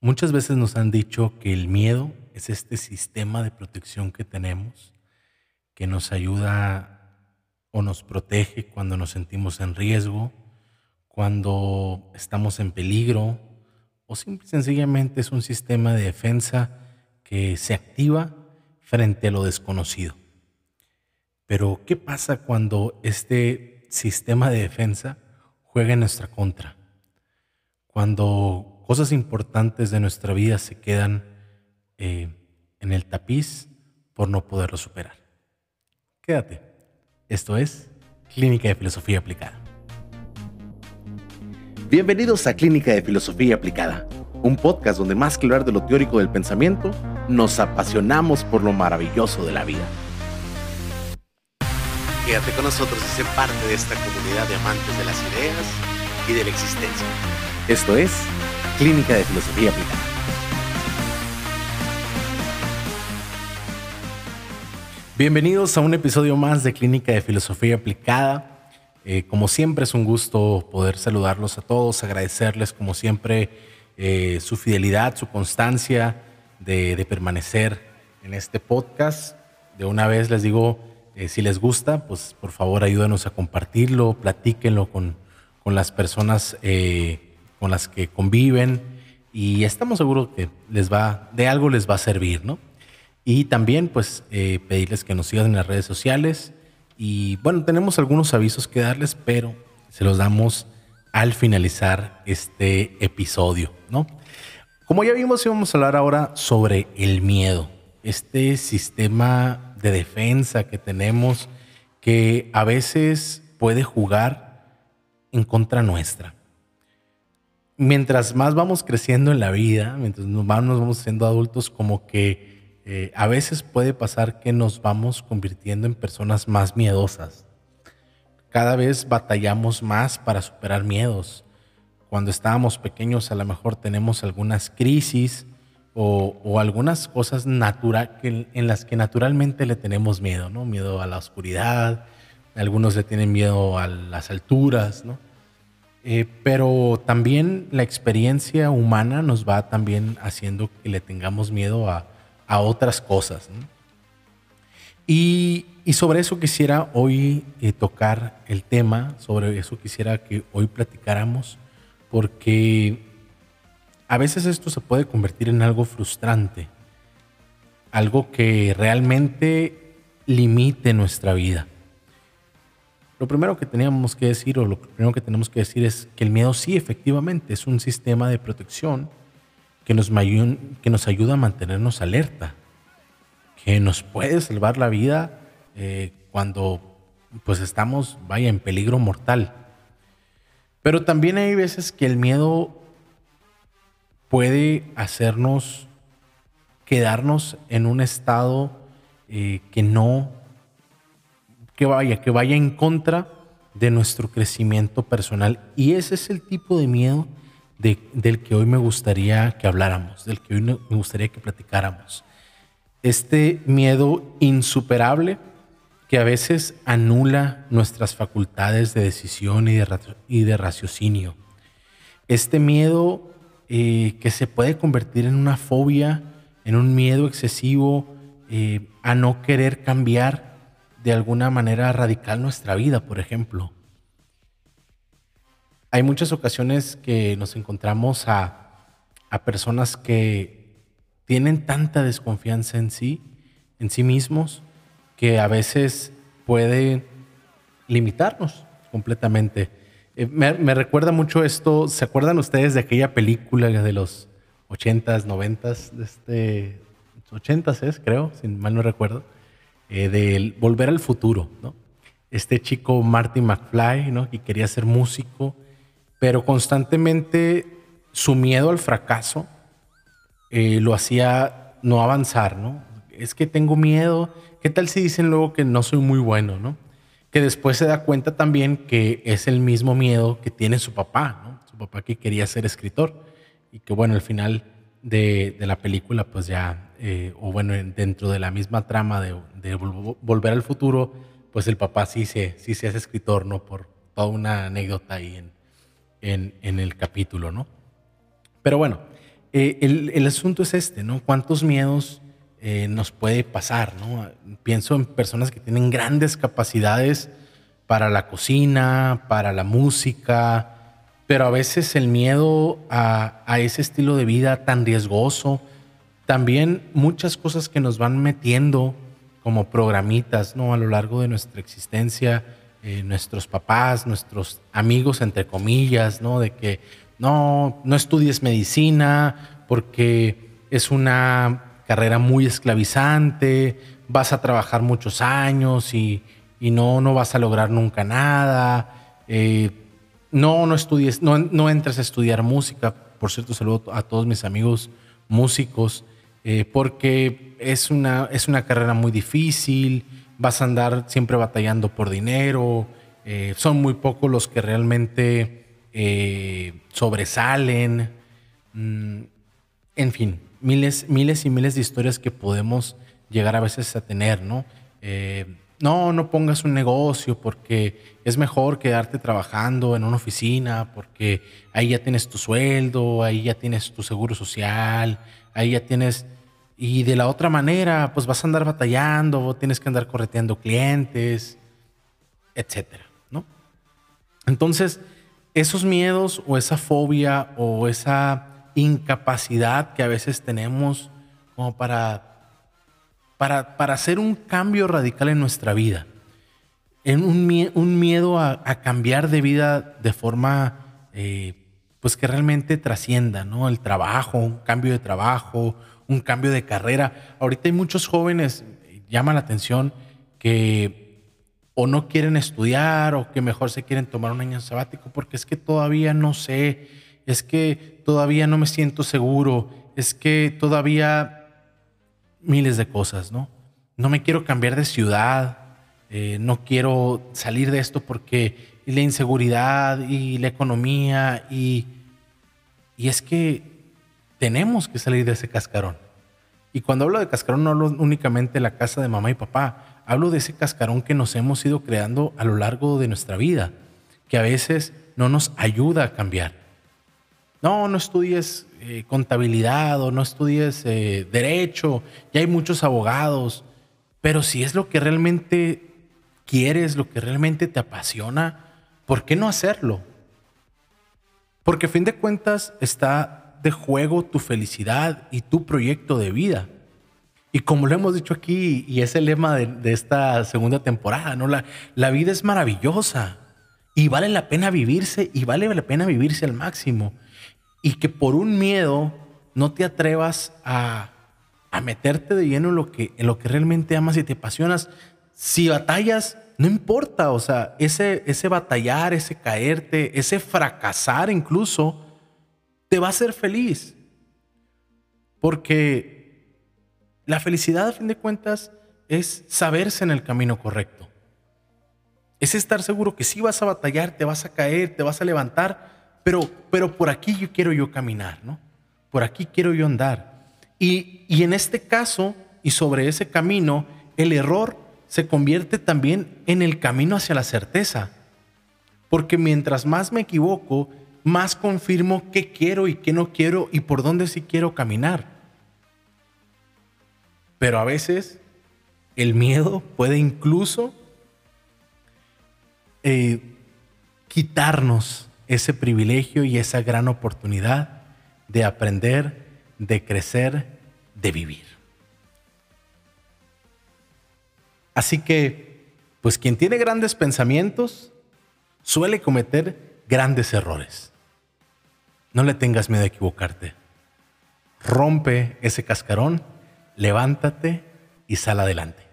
Muchas veces nos han dicho que el miedo es este sistema de protección que tenemos que nos ayuda o nos protege cuando nos sentimos en riesgo, cuando estamos en peligro o simple, sencillamente es un sistema de defensa que se activa frente a lo desconocido. Pero ¿qué pasa cuando este sistema de defensa juega en nuestra contra? Cuando cosas importantes de nuestra vida se quedan eh, en el tapiz por no poderlo superar. Quédate. Esto es Clínica de Filosofía Aplicada. Bienvenidos a Clínica de Filosofía Aplicada, un podcast donde más que hablar de lo teórico del pensamiento, nos apasionamos por lo maravilloso de la vida. Quédate con nosotros y sé parte de esta comunidad de amantes de las ideas y de la existencia. Esto es Clínica de Filosofía Aplicada. Bienvenidos a un episodio más de Clínica de Filosofía Aplicada. Eh, como siempre es un gusto poder saludarlos a todos, agradecerles como siempre eh, su fidelidad, su constancia de, permanecer en este podcast. De una vez les digo, eh, si les gusta, pues por favor ayúdenos a compartirlo, platíquenlo con, con las personas con las que conviven y estamos seguros que les va, de algo les va a servir, ¿no? Y también pues eh, pedirles que nos sigan en las redes sociales y bueno, tenemos algunos avisos que darles, pero se los damos al finalizar este episodio, ¿no? Como ya vimos, íbamos a hablar ahora sobre el miedo, este sistema de defensa que tenemos que a veces puede jugar en contra nuestra mientras más vamos creciendo en la vida, mientras nos vamos, siendo adultos, como que eh, a veces puede pasar que nos vamos convirtiendo en personas más miedosas. Cada vez batallamos más para superar miedos. Cuando estábamos pequeños a lo mejor tenemos algunas crisis o, algunas cosas natural, en las que naturalmente le tenemos miedo, ¿no? Miedo a la oscuridad, algunos le tienen miedo a las alturas, ¿no? Eh, pero también la experiencia humana nos va también haciendo que le tengamos miedo a, otras cosas. Y, sobre eso quisiera hoy eh, tocar el tema, sobre eso quisiera que hoy platicáramos, porque a veces esto se puede convertir en algo frustrante, algo que realmente limite nuestra vida. Lo primero que teníamos que decir, o lo primero que tenemos que decir es que el miedo sí, efectivamente, es un sistema de protección que nos, que nos ayuda a mantenernos alerta, que nos puede salvar la vida eh, cuando pues estamos, vaya, en peligro mortal. Pero también hay veces que el miedo puede hacernos quedarnos en un estado eh, que no que vaya, que vaya en contra de nuestro crecimiento personal. Y ese es el tipo de miedo del que hoy me gustaría que habláramos, del que hoy me gustaría que platicáramos. Este miedo insuperable que a veces anula nuestras facultades de decisión y de, y de raciocinio. Este miedo eh, que se puede convertir en una fobia, en un miedo excesivo eh, a no querer cambiar de alguna manera radical nuestra vida, por ejemplo. Hay muchas ocasiones que nos encontramos a, a personas que tienen tanta desconfianza en sí, en sí mismos, que a veces puede limitarnos completamente. Eh, me, me, recuerda mucho esto, ¿se acuerdan ustedes de aquella película de los 80s, 90s, de este, 80s es, creo, si mal no recuerdo, eh, de volver al futuro, ¿no? Este chico Marty McFly, ¿no? Que quería ser músico, pero constantemente su miedo al fracaso eh, lo hacía no avanzar, ¿no? Es que tengo miedo. ¿Qué tal si dicen luego que no soy muy bueno, ¿no? Que después se da cuenta también que es el mismo miedo que tiene su papá, ¿no? Su papá que quería ser escritor y que bueno, al final de, la película, pues ya, eh, o bueno, dentro de la misma trama de, Volver al Futuro, pues el papá sí se, sí se hace escritor, ¿no? Por toda una anécdota ahí en, en, el capítulo, ¿no? Pero bueno, eh, el, asunto es este, ¿no? ¿Cuántos miedos eh, nos puede pasar, ¿no? Pienso en personas que tienen grandes capacidades para la cocina, para la música, pero a veces el miedo a, a ese estilo de vida tan riesgoso, también muchas cosas que nos van metiendo como programitas, ¿no? A lo largo de nuestra existencia, eh, nuestros papás, nuestros amigos, entre comillas, ¿no? De que no, no estudies medicina porque es una carrera muy esclavizante, vas a trabajar muchos años y, no, no vas a lograr nunca nada. Eh, no, no estudies, no, no entres a estudiar música. Por cierto, saludo a todos mis amigos músicos, eh, porque es una, es una carrera muy difícil, vas a andar siempre batallando por dinero, eh, son muy pocos los que realmente eh, sobresalen, mm, en fin, miles, miles y miles de historias que podemos llegar a veces a tener, ¿no? no, no pongas un negocio porque es mejor quedarte trabajando en una oficina porque ahí ya tienes tu sueldo, ahí ya tienes tu seguro social, ahí ya tienes... Y de la otra manera, pues vas a andar batallando, tienes que andar correteando clientes, etcétera, ¿no? Entonces, esos miedos o esa fobia o esa incapacidad que a veces tenemos como para para, para hacer un cambio radical en nuestra vida. En un, miedo a, cambiar de vida de forma eh, pues que realmente trascienda, ¿no? El trabajo, un cambio de trabajo, un cambio de carrera. Ahorita hay muchos jóvenes, llama la atención, que o no quieren estudiar o que mejor se quieren tomar un año sabático porque es que todavía no sé, es que todavía no me siento seguro, es que todavía miles de cosas, ¿no? No me quiero cambiar de ciudad, eh, no quiero salir de esto porque la inseguridad y la economía y, y es que tenemos que salir de ese cascarón. Y cuando hablo de cascarón no hablo únicamente de la casa de mamá y papá, hablo de ese cascarón que nos hemos ido creando a lo largo de nuestra vida, que a veces no nos ayuda a cambiar. No, no estudies eh, contabilidad o no estudies eh, derecho, ya hay muchos abogados, pero si es lo que realmente quieres, lo que realmente te apasiona, ¿por qué no hacerlo? Porque a fin de cuentas está de juego tu felicidad y tu proyecto de vida. Y como lo hemos dicho aquí, y es el lema de, esta segunda temporada, ¿no? La, la vida es maravillosa y vale la pena vivirse y vale la pena vivirse al máximo y que por un miedo no te atrevas a, meterte de lleno en lo, que, en lo que realmente amas y te apasionas. Si batallas, no importa, o sea, ese, ese batallar, ese caerte, ese fracasar incluso, te va a hacer feliz. Porque la felicidad, a fin de cuentas, es saberse en el camino correcto. Es estar seguro que si vas a batallar, te vas a caer, te vas a levantar, pero, por aquí yo quiero yo caminar, ¿no? Por aquí quiero yo andar. Y, y en este caso, y sobre ese camino, el error se convierte también en el camino hacia la certeza. Porque mientras más me equivoco, más confirmo qué quiero y qué no quiero y por dónde sí quiero caminar. Pero a veces el miedo puede incluso eh, quitarnos ese privilegio y esa gran oportunidad de aprender, de crecer, de vivir. Así que, pues quien tiene grandes pensamientos suele cometer grandes errores. No le tengas miedo a equivocarte. Rompe ese cascarón, levántate y sal adelante.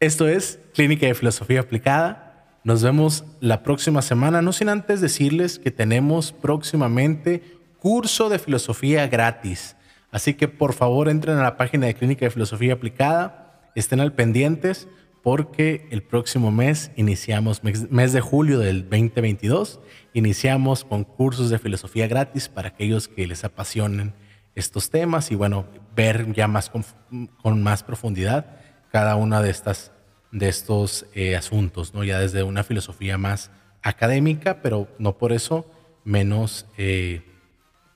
Esto es Clínica de Filosofía Aplicada nos vemos la próxima semana, no sin antes decirles que tenemos próximamente curso de filosofía gratis. Así que por favor entren a la página de Clínica de Filosofía Aplicada, estén al pendientes porque el próximo mes iniciamos, mes de julio del 2022, iniciamos con cursos de filosofía gratis para aquellos que les apasionen estos temas y bueno, ver ya más con, más profundidad cada una de estas de estos eh, asuntos, ¿no? ya desde una filosofía más académica, pero no por eso menos eh,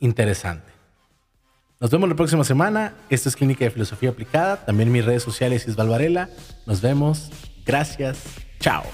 interesante. Nos vemos la próxima semana. Esto es Clínica de Filosofía Aplicada. También mis redes sociales Isval Varela. Nos vemos. Gracias. Chao.